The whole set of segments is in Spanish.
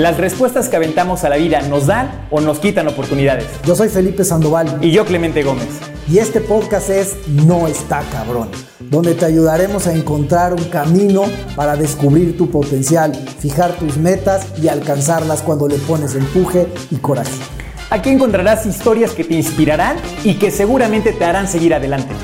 Las respuestas que aventamos a la vida nos dan o nos quitan oportunidades. Yo soy Felipe Sandoval. Y yo Clemente Gómez. Y este podcast es No está cabrón, donde te ayudaremos a encontrar un camino para descubrir tu potencial, fijar tus metas y alcanzarlas cuando le pones empuje y coraje. Aquí encontrarás historias que te inspirarán y que seguramente te harán seguir adelante.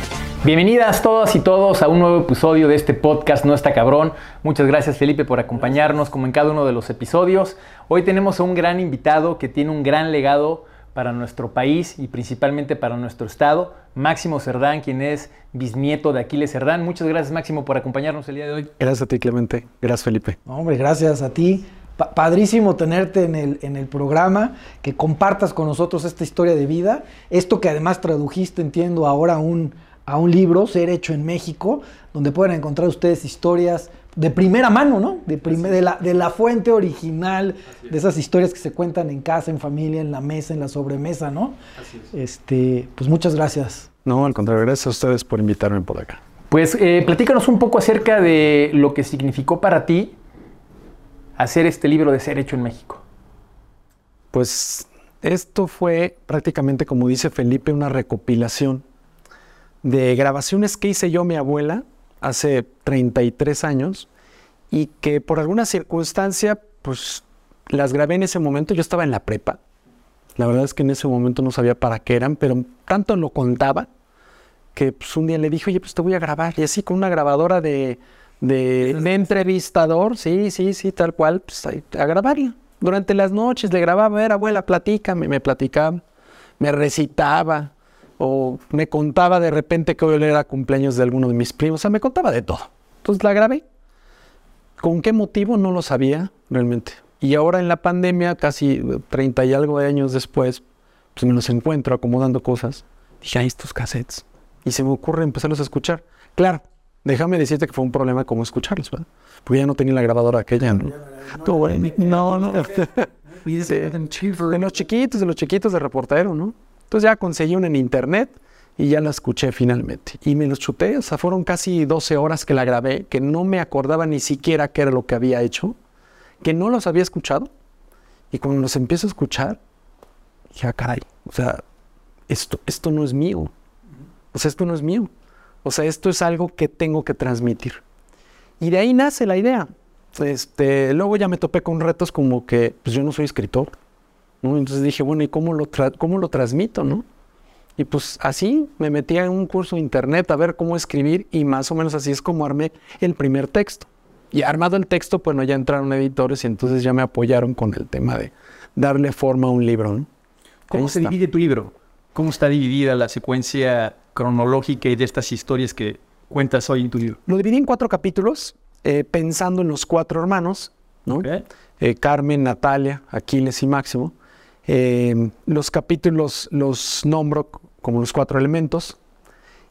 Bienvenidas todas y todos a un nuevo episodio de este podcast No está cabrón. Muchas gracias Felipe por acompañarnos como en cada uno de los episodios. Hoy tenemos a un gran invitado que tiene un gran legado para nuestro país y principalmente para nuestro estado, Máximo Cerdán, quien es bisnieto de Aquiles Cerdán. Muchas gracias Máximo por acompañarnos el día de hoy. Gracias a ti Clemente, gracias Felipe. hombre, gracias a ti. padrísimo tenerte en el, en el programa, que compartas con nosotros esta historia de vida, esto que además tradujiste, entiendo, ahora un a un libro, Ser Hecho en México, donde pueden encontrar ustedes historias de primera mano, ¿no? De, de, la, de la fuente original, de esas historias que se cuentan en casa, en familia, en la mesa, en la sobremesa, ¿no? Así es. Este, pues muchas gracias. No, al contrario, gracias a ustedes por invitarme por acá. Pues eh, platícanos un poco acerca de lo que significó para ti hacer este libro de Ser Hecho en México. Pues esto fue prácticamente, como dice Felipe, una recopilación de grabaciones que hice yo mi abuela hace 33 años y que por alguna circunstancia pues las grabé en ese momento, yo estaba en la prepa. La verdad es que en ese momento no sabía para qué eran, pero tanto lo contaba que pues, un día le dije, oye, pues te voy a grabar. Y así con una grabadora de, de, entrevistador, sí, sí, sí, tal cual, pues a, grabarla. Durante las noches le grababa, a ver, abuela, platícame, me platicaba, me recitaba, o me contaba de repente que hoy era cumpleaños de alguno de mis primos, o sea, me contaba de todo. Entonces la grabé. ¿Con qué motivo? No lo sabía realmente. Y ahora en la pandemia, casi 30 y algo de años después, pues me los encuentro acomodando cosas. Dije, ahí estos cassettes. Y se me ocurre empezarlos a escuchar. Claro, déjame decirte que fue un problema como escucharlos, ¿verdad? Porque ya no tenía la grabadora aquella, ¿no? No, no. De los chiquitos, de los chiquitos de reportero, ¿no? Entonces ya conseguí una en internet y ya la escuché finalmente. Y me los chuté, o sea, fueron casi 12 horas que la grabé, que no me acordaba ni siquiera qué era lo que había hecho, que no los había escuchado. Y cuando los empiezo a escuchar, dije, ah, caray, o sea, esto, esto no es mío. O sea, esto no es mío. O sea, esto es algo que tengo que transmitir. Y de ahí nace la idea. Este, luego ya me topé con retos como que, pues yo no soy escritor. Entonces dije, bueno, ¿y cómo lo, cómo lo transmito, no? Y pues así me metí en un curso de internet a ver cómo escribir y más o menos así es como armé el primer texto. Y armado el texto, bueno, ya entraron editores y entonces ya me apoyaron con el tema de darle forma a un libro. ¿no? ¿Cómo se divide tu libro? ¿Cómo está dividida la secuencia cronológica y de estas historias que cuentas hoy en tu libro? Lo dividí en cuatro capítulos, eh, pensando en los cuatro hermanos, ¿no? Eh, Carmen, Natalia, Aquiles y Máximo. Em, los capítulos los nombro como los cuatro elementos.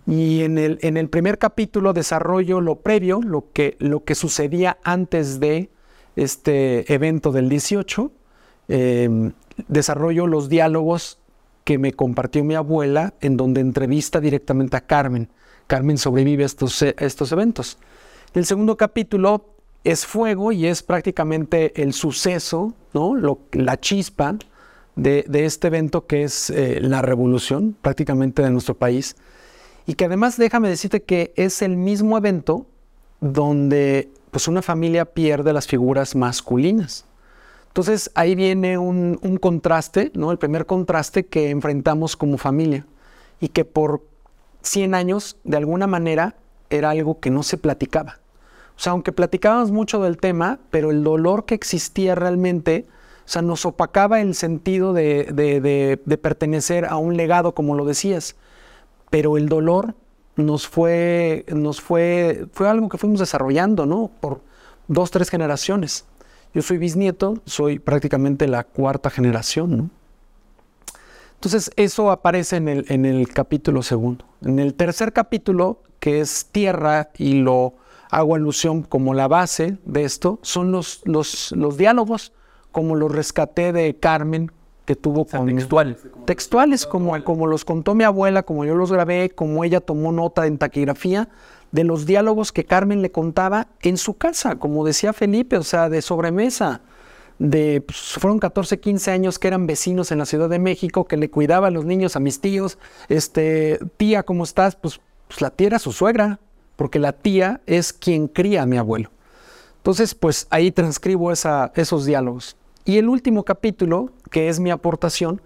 Y en el, en el primer capítulo desarrollo lo previo, lo que, lo que sucedía antes de este evento del 18. Em, desarrollo los diálogos que me compartió mi abuela, en donde entrevista directamente a Carmen. Carmen sobrevive a estos, estos eventos. El segundo capítulo es fuego y es prácticamente el suceso, ¿no? la chispa de, este evento que es eh, la revolución prácticamente de nuestro país. Y que además déjame decirte que es el mismo evento donde pues una familia pierde las figuras masculinas. Entonces ahí viene un, contraste, ¿no? El primer contraste que enfrentamos como familia y que por 100 años de alguna manera era algo que no se platicaba. O sea, aunque platicábamos mucho del tema, pero el dolor que existía realmente o sea, nos opacaba el sentido de, pertenecer a un legado, como lo decías. Pero el dolor nos fue, nos fue, fue algo que fuimos desarrollando, ¿no? Por dos, tres generaciones. Yo soy bisnieto, soy prácticamente la cuarta generación, ¿no? Entonces, eso aparece en el, en el capítulo segundo. En el tercer capítulo, que es tierra y lo hago alusión como la base de esto, son los, los, los diálogos como los rescaté de Carmen, que tuvo con... Textuales. Textuales, como, como los contó mi abuela, como yo los grabé, como ella tomó nota en taquigrafía de los diálogos que Carmen le contaba en su casa, como decía Felipe, o sea, de sobremesa, de, pues, fueron 14, 15 años que eran vecinos en la Ciudad de México, que le cuidaba a los niños, a mis tíos, este, tía, ¿cómo estás? Pues, pues la tía era su suegra, porque la tía es quien cría a mi abuelo. Entonces, pues ahí transcribo esa, esos diálogos. Y el último capítulo, que es mi aportación,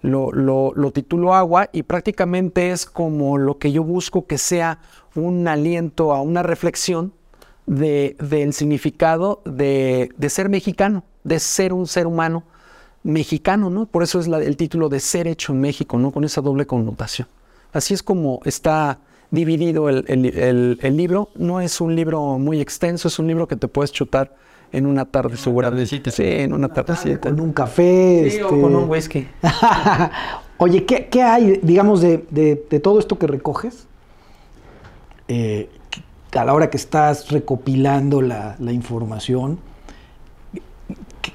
lo, lo, lo, titulo Agua y prácticamente es como lo que yo busco que sea un aliento a una reflexión de, del significado de, ser mexicano, de ser un ser humano mexicano, ¿no? Por eso es el título de Ser hecho en México, ¿no? Con esa doble connotación. Así es como está dividido el, el, el, libro. No es un libro muy extenso, es un libro que te puedes chutar en una tarde seguramente. Sí, en una tardecita. Con un café. Sí, este... o con un whisky. Oye, ¿qué, ¿qué, hay, digamos, de, de, de, todo esto que recoges? Eh, a la hora que estás recopilando la, la información,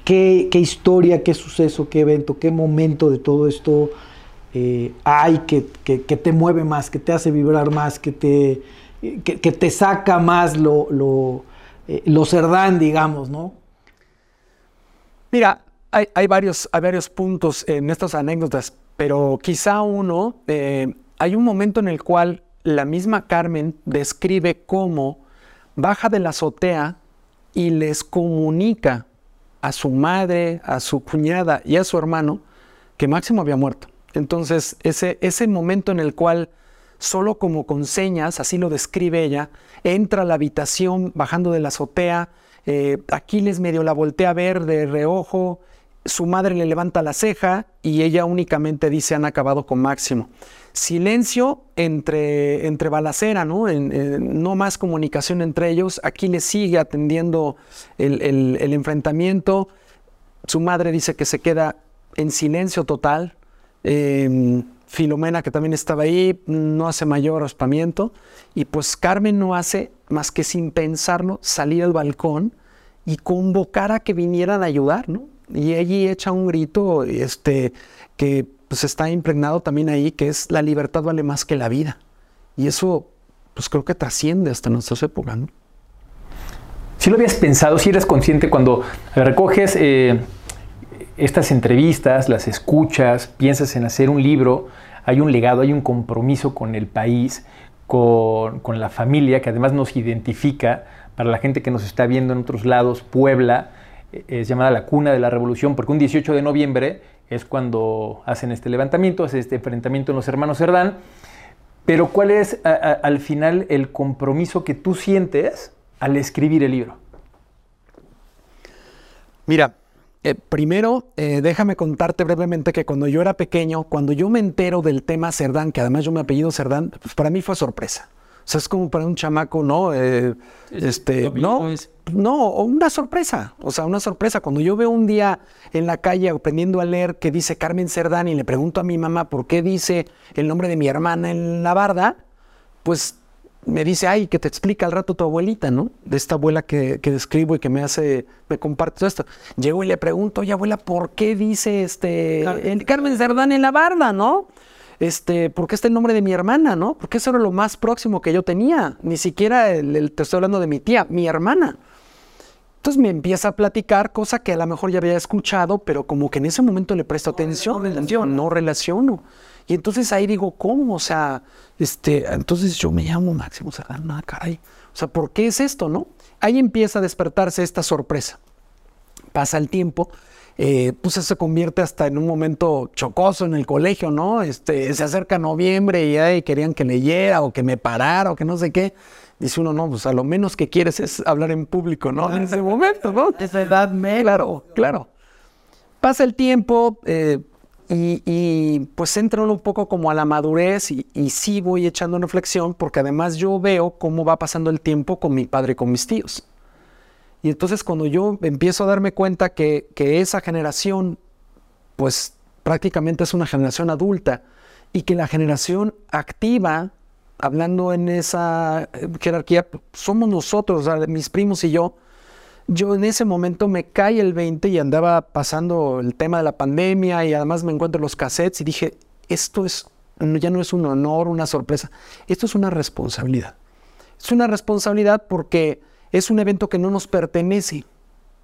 ¿qué, ¿qué, historia, qué suceso, qué evento, qué momento de todo esto eh, hay que, que, que, te mueve más, que te hace vibrar más, que te, que, te saca más lo, lo, eh, lo cerdán, digamos, ¿no? Mira, hay, hay, varios, hay varios puntos en estas anécdotas, pero quizá uno, eh, hay un momento en el cual la misma Carmen describe cómo baja de la azotea y les comunica a su madre, a su cuñada y a su hermano que Máximo había muerto. Entonces, ese, ese momento en el cual solo como con señas, así lo describe ella, entra a la habitación bajando de la azotea, eh, Aquiles medio la voltea a ver de reojo, su madre le levanta la ceja y ella únicamente dice han acabado con Máximo. Silencio entre, entre balacera, ¿no? No más comunicación entre ellos. Aquiles sigue atendiendo el, el, enfrentamiento. Su madre dice que se queda en silencio total. Eh, Filomena, que también estaba ahí, no hace mayor raspamiento. Y pues Carmen no hace más que sin pensarlo salir al balcón y convocar a que vinieran a ayudar, ¿no? Y allí echa un grito este, que pues está impregnado también ahí, que es la libertad vale más que la vida. Y eso, pues creo que trasciende hasta nuestras épocas, ¿no? Si lo habías pensado, si eres consciente cuando recoges eh, estas entrevistas, las escuchas, piensas en hacer un libro, hay un legado, hay un compromiso con el país, con, la familia, que además nos identifica, para la gente que nos está viendo en otros lados, Puebla eh, es llamada la cuna de la revolución, porque un 18 de noviembre es cuando hacen este levantamiento, hace este enfrentamiento en los hermanos Cerdán. Pero ¿cuál es al final el compromiso que tú sientes al escribir el libro? Mira, eh, primero, eh, déjame contarte brevemente que cuando yo era pequeño, cuando yo me entero del tema Cerdán, que además yo me apellido Cerdán, pues para mí fue sorpresa. O sea, es como para un chamaco, ¿no? Eh, este, no, no, una sorpresa. O sea, una sorpresa. Cuando yo veo un día en la calle aprendiendo a leer que dice Carmen Cerdán y le pregunto a mi mamá por qué dice el nombre de mi hermana en la barda, pues me dice, ay, que te explica al rato tu abuelita, ¿no? De esta abuela que, que, describo y que me hace, me comparte todo esto. Llego y le pregunto, oye, abuela, ¿por qué dice este el Carmen Cerdán en la barda, no? Este, ¿por qué está el nombre de mi hermana, no? Porque eso era lo más próximo que yo tenía. Ni siquiera el, el, te estoy hablando de mi tía, mi hermana. Entonces me empieza a platicar, cosa que a lo mejor ya había escuchado, pero como que en ese momento le presto atención, no relaciono. No relaciono. Y entonces ahí digo, ¿cómo? O sea, este, entonces yo me llamo Máximo nada, caray. O sea, ¿por qué es esto, no? Ahí empieza a despertarse esta sorpresa. Pasa el tiempo, eh, pues se convierte hasta en un momento chocoso en el colegio, ¿no? Este, se acerca noviembre y ay, querían que leyera o que me parara o que no sé qué. Dice uno, no, pues a lo menos que quieres es hablar en público, ¿no? En ese momento, ¿no? Esa edad me. Claro, claro. Pasa el tiempo, eh, y, pues entra un poco como a la madurez y, sí voy echando reflexión porque además yo veo cómo va pasando el tiempo con mi padre y con mis tíos. Y entonces cuando yo empiezo a darme cuenta que, que esa generación pues prácticamente es una generación adulta y que la generación activa, hablando en esa jerarquía, somos nosotros, mis primos y yo, yo en ese momento me cae el 20 y andaba pasando el tema de la pandemia y además me encuentro los cassettes y dije, esto es, ya no es un honor, una sorpresa, esto es una responsabilidad. Es una responsabilidad porque es un evento que no nos pertenece.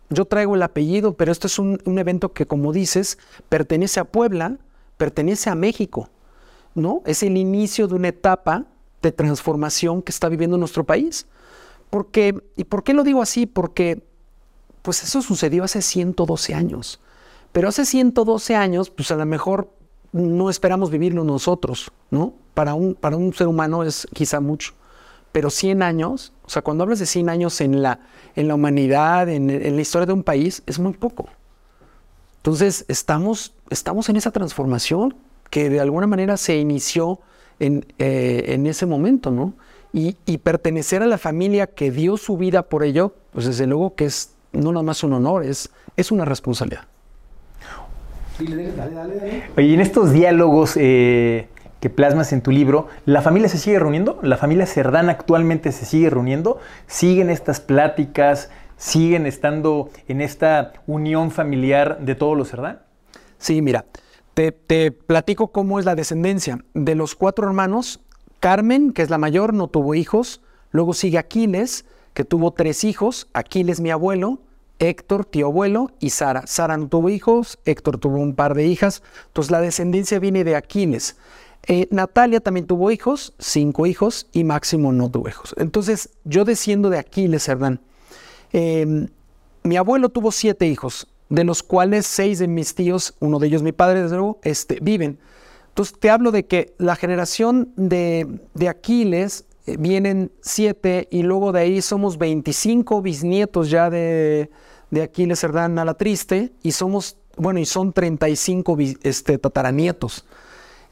yo traigo el apellido, pero esto es un, un evento que, como dices, pertenece a Puebla, pertenece a México, ¿no? Es el inicio de una etapa de transformación que está viviendo nuestro país. Porque, ¿Y por qué lo digo así? Porque pues eso sucedió hace 112 años. Pero hace 112 años, pues a lo mejor no esperamos vivirlo nosotros, ¿no? Para un, para un ser humano es quizá mucho. Pero 100 años, o sea, cuando hablas de 100 años en la, en la humanidad, en, en la historia de un país, es muy poco. Entonces, estamos, estamos en esa transformación que de alguna manera se inició en, eh, en ese momento, ¿no? Y, y, pertenecer a la familia que dio su vida por ello, pues desde luego que es no nada más un honor, es, es una responsabilidad. Dale, dale, dale. Oye, en estos diálogos eh, que plasmas en tu libro, ¿la familia se sigue reuniendo? ¿La familia Cerdán actualmente se sigue reuniendo? ¿Siguen estas pláticas? ¿Siguen estando en esta unión familiar de todos los Cerdán? Sí, mira, te, te, platico cómo es la descendencia. De los cuatro hermanos, Carmen, que es la mayor, no tuvo hijos. Luego sigue Aquiles, que tuvo tres hijos. Aquiles, mi abuelo. Héctor, tío abuelo, y Sara. Sara no tuvo hijos, Héctor tuvo un par de hijas. Entonces la descendencia viene de Aquiles. Eh, Natalia también tuvo hijos, cinco hijos, y Máximo no tuvo hijos. Entonces yo desciendo de Aquiles, Hernán. Eh, mi abuelo tuvo siete hijos, de los cuales seis de mis tíos, uno de ellos mi padre, desde luego, este, viven. Entonces te hablo de que la generación de, de Aquiles eh, vienen siete y luego de ahí somos 25 bisnietos ya de, de Aquiles Cerdán a la Triste y somos, bueno, y son 35 este, tataranietos.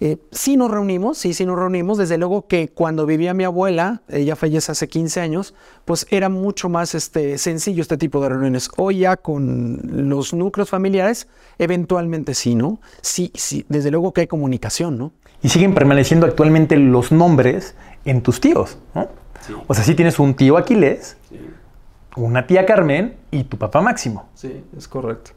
Eh, sí nos reunimos, sí, sí nos reunimos. Desde luego que cuando vivía mi abuela, ella fallece hace 15 años, pues era mucho más este, sencillo este tipo de reuniones. Hoy ya con los núcleos familiares, eventualmente sí, ¿no? Sí, sí, desde luego que hay comunicación, ¿no? Y siguen permaneciendo actualmente los nombres en tus tíos, ¿no? Sí. O sea, sí tienes un tío Aquiles, sí. una tía Carmen y tu papá Máximo. Sí, es correcto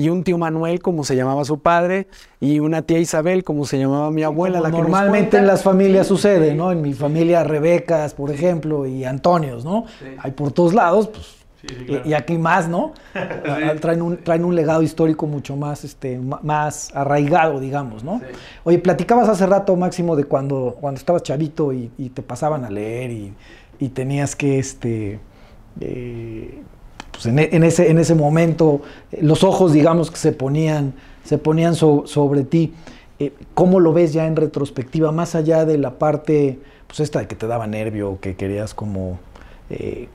y un tío Manuel, como se llamaba su padre, y una tía Isabel, como se llamaba mi abuela. La normalmente en las familias sucede, ¿no? En mi familia Rebecas, por ejemplo, y Antonios, ¿no? Sí. Hay por todos lados, pues. Sí, sí, claro. y, aquí más, ¿no? traen, un, traen un legado histórico mucho más, este, más arraigado, digamos, ¿no? Oye, platicabas hace rato, Máximo, de cuando, cuando estabas chavito y, y te pasaban a leer y, y tenías que, este, eh, pues en, en, ese, en ese momento los ojos, digamos, que se ponían, se ponían so, sobre ti. Eh, ¿Cómo lo ves ya en retrospectiva, más allá de la parte, pues esta de que te daba nervio, que querías como, eh,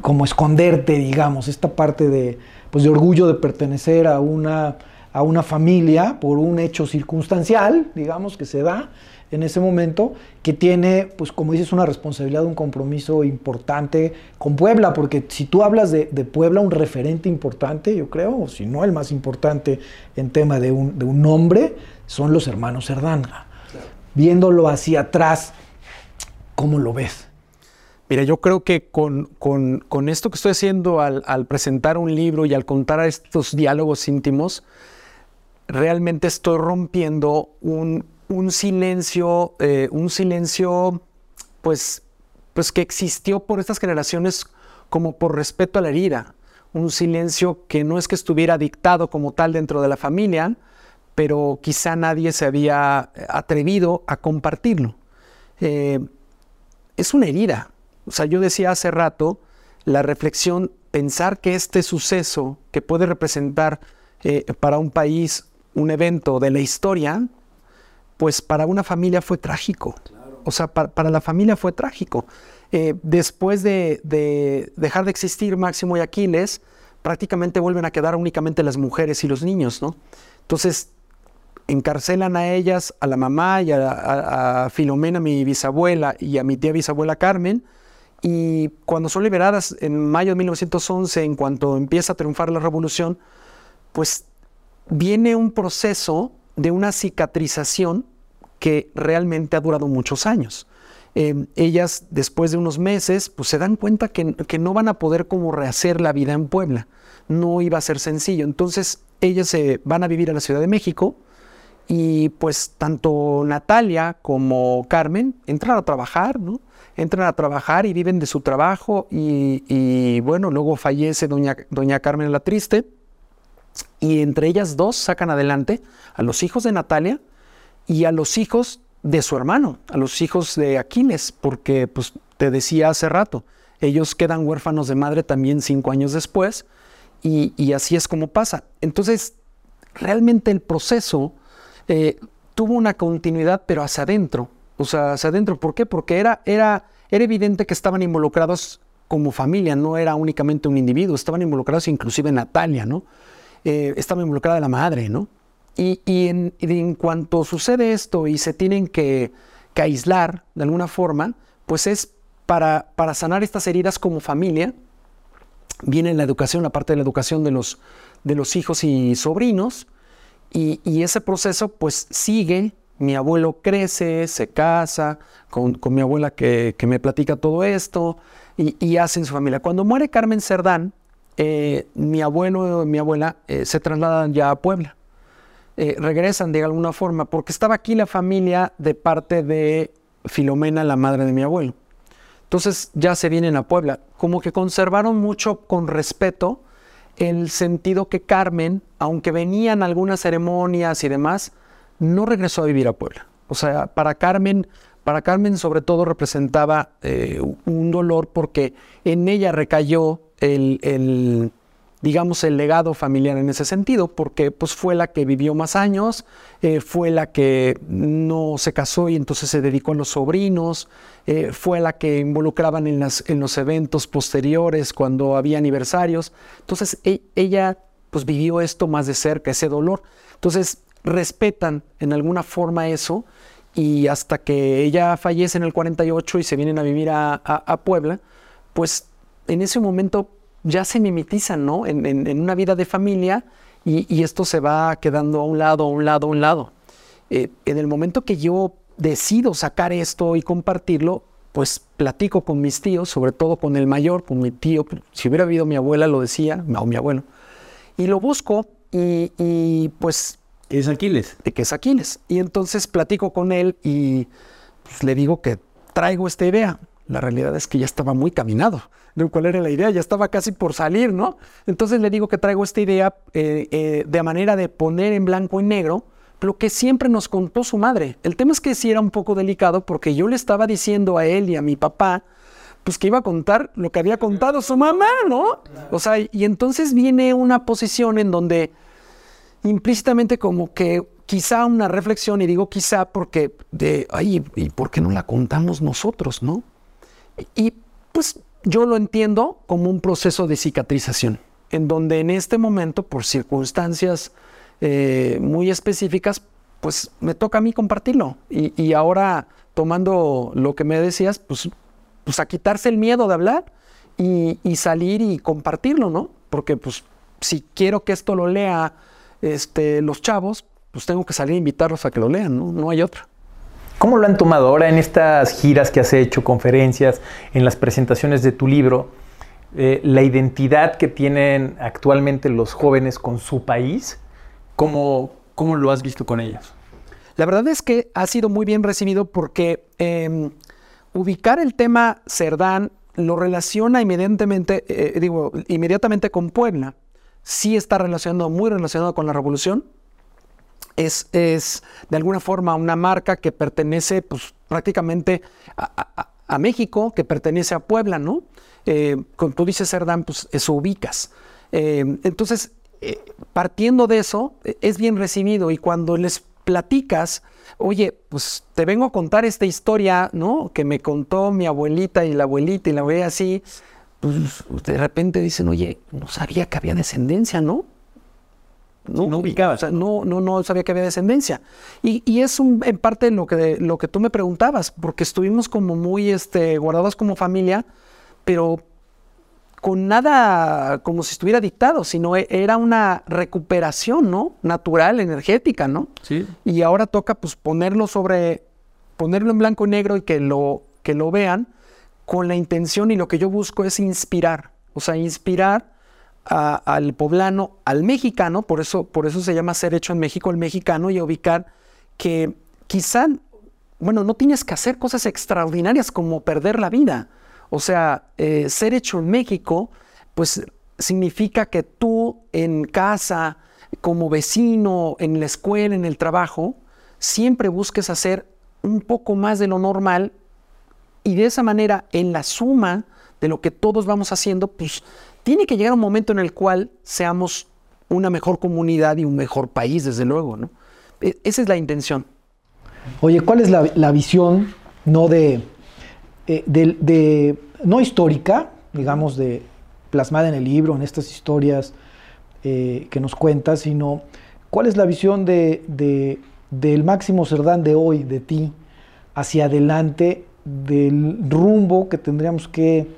como esconderte, digamos, esta parte de, pues de orgullo de pertenecer a una, a una familia por un hecho circunstancial, digamos, que se da, en ese momento, que tiene, pues como dices, una responsabilidad, un compromiso importante con Puebla, porque si tú hablas de, de Puebla, un referente importante, yo creo, o si no el más importante en tema de un, de un nombre, son los hermanos Cerdán. Claro. Viéndolo hacia atrás, ¿cómo lo ves? Mira, yo creo que con, con, con esto que estoy haciendo al, al, presentar un libro y al contar estos diálogos íntimos, realmente estoy rompiendo un, un silencio, eh, un silencio, pues, pues que existió por estas generaciones como por respeto a la herida, un silencio que no es que estuviera dictado como tal dentro de la familia, pero quizá nadie se había atrevido a compartirlo. Eh, es una herida. O sea, yo decía hace rato, la reflexión, pensar que este suceso que puede representar eh, para un país un evento de la historia, pues para una familia fue trágico. Claro. O sea, para, para, la familia fue trágico. Eh, después de, de, dejar de existir Máximo y Aquiles, prácticamente vuelven a quedar únicamente las mujeres y los niños, ¿no? Entonces, encarcelan a ellas, a la mamá y a, a, a Filomena, mi bisabuela, y a mi tía bisabuela Carmen, y cuando son liberadas en mayo de 1911, en cuanto empieza a triunfar la revolución, pues viene un proceso de una cicatrización que realmente ha durado muchos años. Eh, ellas, después de unos meses, pues se dan cuenta que, que, no van a poder como rehacer la vida en Puebla. No iba a ser sencillo. Entonces, ellas se van a vivir a la Ciudad de México Y pues tanto Natalia como Carmen entran a trabajar, ¿no? Entran a trabajar y viven de su trabajo y, bueno, luego fallece doña, doña Carmen la Triste y entre ellas dos sacan adelante a los hijos de Natalia y a los hijos de su hermano, a los hijos de Aquiles, porque pues te decía hace rato, ellos quedan huérfanos de madre también cinco años después y, así es como pasa. Entonces, realmente el proceso eh, tuvo una continuidad, pero hacia adentro, o sea, hacia adentro. ¿Por qué? Porque era, era, era evidente que estaban involucrados como familia, no era únicamente un individuo, estaban involucrados inclusive Natalia, ¿no? Eh, estaba involucrada la madre, ¿no? Y, en, cuanto sucede esto y se tienen que, aislar de alguna forma, pues es para, para, sanar estas heridas como familia. Viene la educación, la parte de la educación de los, de los hijos y sobrinos, y, ese proceso pues sigue. Mi abuelo crece, se casa con, mi abuela que, me platica todo esto y, y hace en su familia. Cuando muere Carmen Cerdán, eh, mi abuelo y mi abuela eh, se trasladan ya a Puebla. Eh, regresan de alguna forma, porque estaba aquí la familia de parte de Filomena, la madre de mi abuelo. Entonces ya se vienen a Puebla. Como que conservaron mucho con respeto el sentido que Carmen, aunque venían algunas ceremonias y demás, no regresó a vivir a Puebla. O sea, para Carmen, para Carmen sobre todo representaba un dolor porque en ella recayó el, digamos, el legado familiar en ese sentido, porque pues fue la que vivió más años, eh, fue la que no se casó y entonces se dedicó a los sobrinos, eh, fue la que involucraban en, las, en, los eventos posteriores cuando había aniversarios. Entonces e, ella pues vivió esto más de cerca, ese dolor. Entonces respetan en alguna forma eso y hasta que ella fallece en el 48 y se vienen a vivir a, a Puebla, pues en ese momento ya se mimetizan, ¿no? En, una vida de familia y, esto se va quedando a un lado, a un lado, a un lado. Eh, en el momento que yo decido sacar esto y compartirlo, pues platico con mis tíos, sobre todo con el mayor, con mi tío, si hubiera habido mi abuela lo decía, o mi abuelo, y lo busco y, pues... ¿Es Aquiles? De que es Aquiles. Y entonces platico con él y pues, le digo que traigo esta idea. La realidad es que ya estaba muy caminado. ¿De cuál era la idea? Ya estaba casi por salir, ¿no? Entonces le digo que traigo esta idea eh, eh, de manera de poner en blanco y negro lo que siempre nos contó su madre. El tema es que sí era un poco delicado porque yo le estaba diciendo a él y a mi papá, pues que iba a contar lo que había contado su mamá, ¿no? O sea, y entonces viene una posición en donde implícitamente como que quizá una reflexión, y digo quizá porque de, ay, ¿y por qué no la contamos nosotros, no? Y pues yo lo entiendo como un proceso de cicatrización, en donde en este momento, por circunstancias eh, muy específicas, pues me toca a mí compartirlo. Y, ahora, tomando lo que me decías, pues, pues a quitarse el miedo de hablar y, salir y compartirlo, ¿no? Porque pues si quiero que esto lo lea este, los chavos, pues tengo que salir a invitarlos a que lo lean, ¿no? No hay otra. ¿Cómo lo han tomado ahora en estas giras que has hecho, conferencias, en las presentaciones de tu libro? Eh, la identidad que tienen actualmente los jóvenes con su país, ¿cómo, ¿cómo, lo has visto con ellos? La verdad es que ha sido muy bien recibido porque em, ubicar el tema Cerdán lo relaciona inmediatamente, eh, digo, inmediatamente con Puebla. Sí está relacionado, muy relacionado con la revolución, es, de alguna forma una marca que pertenece pues, prácticamente a, México, que pertenece a Puebla, ¿no? Eh, cuando tú dices Cerdán, pues eso ubicas. Eh, entonces, eh, partiendo de eso, es bien recibido y cuando les platicas, oye, pues te vengo a contar esta historia, ¿no? Que me contó mi abuelita y la abuelita y la ve así, pues de repente dicen, oye, no sabía que había descendencia, ¿no? No, no ubicaba, o sea, no, no, no sabía que había descendencia. Y, y es un, en parte lo que, lo que tú me preguntabas, porque estuvimos como muy este, guardados como familia, pero con nada como si estuviera dictado, sino e, era una recuperación, ¿no? Natural, energética, ¿no? Sí. Y ahora toca pues ponerlo sobre, ponerlo en blanco y negro y que lo, que lo vean con la intención y lo que yo busco es inspirar, o sea, inspirar al poblano, al mexicano, por eso, por eso se llama ser hecho en México, el mexicano, y ubicar que quizá, bueno, no tienes que hacer cosas extraordinarias como perder la vida. O sea, eh, ser hecho en México, pues significa que tú en casa, como vecino, en la escuela, en el trabajo, siempre busques hacer un poco más de lo normal y de esa manera, en la suma de lo que todos vamos haciendo, pues tiene que llegar un momento en el cual seamos una mejor comunidad y un mejor país, desde luego, ¿no? E, esa es la intención. Oye, ¿cuál es la, visión, no eh, de, no histórica, digamos, de plasmada en el libro, en estas historias eh, que nos cuentas, sino cuál es la visión de, del Máximo Cerdán de hoy, de ti, hacia adelante, del rumbo que tendríamos que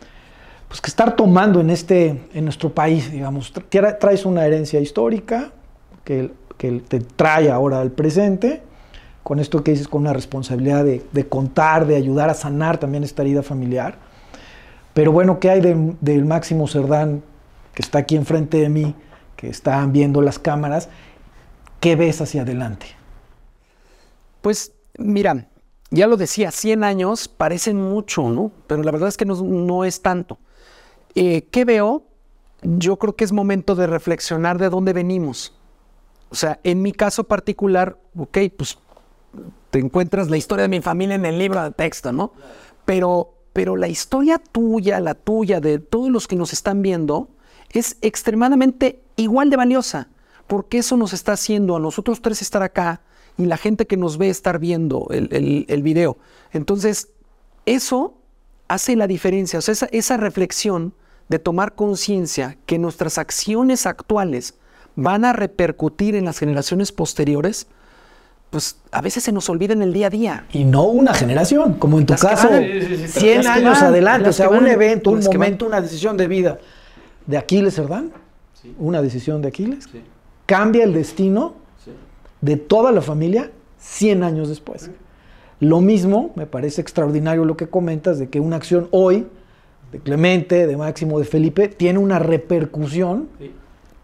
pues, que estar tomando en, este, en nuestro país, digamos. Traes una herencia histórica que, que te trae ahora al presente, con esto que dices, con una responsabilidad de, de, contar, de ayudar a sanar también esta herida familiar. Pero bueno, ¿qué hay del Máximo Cerdán que está aquí enfrente de mí, que están viendo las cámaras? ¿Qué ves hacia adelante? Pues mira, ya lo decía, 100 años parecen mucho, ¿no? Pero la verdad es que no, es tanto. Eh, ¿Qué veo? Yo creo que es momento de reflexionar de dónde venimos. O sea, en mi caso particular, ok, pues te encuentras la historia de mi familia en el libro de texto, ¿no? Pero, pero la historia tuya, la tuya, de todos los que nos están viendo, es extremadamente igual de valiosa, porque eso nos está haciendo a nosotros tres estar acá y la gente que nos ve estar viendo el, el video. Entonces, eso hace la diferencia, o sea, esa, esa reflexión de tomar conciencia que nuestras acciones actuales van a repercutir en las generaciones posteriores, pues a veces se nos olvida en el día a día. Y no una generación, como en tu caso, 100 años adelante, o sea, un evento, un momento, una decisión de vida. De Aquiles Cerdán, una decisión de Aquiles, cambia el destino de toda la familia 100 años después. Lo mismo, me parece extraordinario lo que comentas, de que una acción hoy de Clemente, de Máximo, de Felipe, tiene una repercusión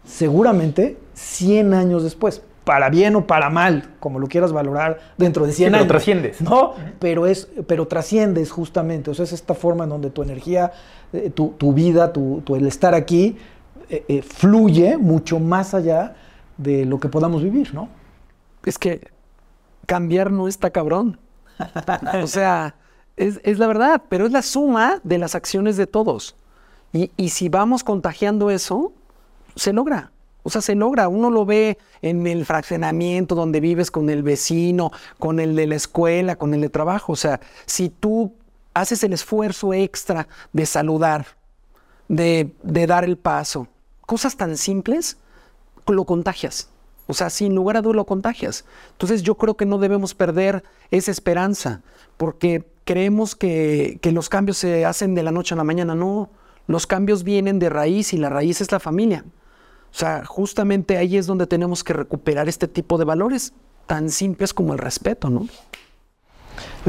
seguramente 100 años después, para bien o para mal, como lo quieras valorar dentro de 100 pero años. trasciendes. ¿no? Pero, es, pero trasciendes justamente, o sea, es esta forma en donde tu energía, eh, tu, vida, tu, el estar aquí, eh, eh, fluye mucho más allá de lo que podamos vivir, ¿no? Es que cambiar no está cabrón. o sea, es, la verdad, pero es la suma de las acciones de todos. Y, si vamos contagiando eso, se logra. O sea, se logra. Uno lo ve en el fraccionamiento donde vives con el vecino, con el de la escuela, con el de trabajo. O sea, si tú haces el esfuerzo extra de saludar, de, de dar el paso, cosas tan simples, lo contagias. O sea, sin lugar a duda lo contagias. Entonces yo creo que no debemos perder esa esperanza, porque creemos que, los cambios se hacen de la noche a la mañana. No, los cambios vienen de raíz y la raíz es la familia. O sea, justamente ahí es donde tenemos que recuperar este tipo de valores tan simples como el respeto, ¿no?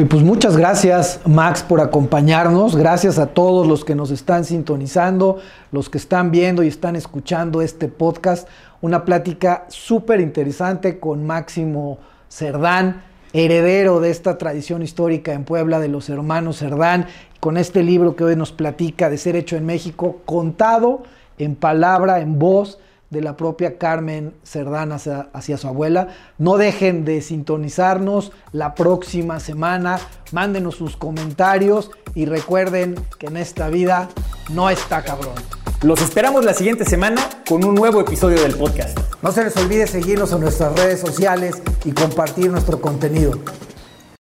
Pues muchas gracias Max por acompañarnos, gracias a todos los que nos están sintonizando, los que están viendo y están escuchando este podcast, una plática súper interesante con Máximo Cerdán heredero de esta tradición histórica en Puebla de los hermanos Cerdán, con este libro que hoy nos platica de ser hecho en México, contado en palabra, en voz de la propia Carmen Cerdán hacia, su abuela. No dejen de sintonizarnos la próxima semana, mándenos sus comentarios y recuerden que en esta vida no está cabrón. Los esperamos la siguiente semana con un nuevo episodio del podcast. No se les olvide seguirnos en nuestras redes sociales y compartir nuestro contenido.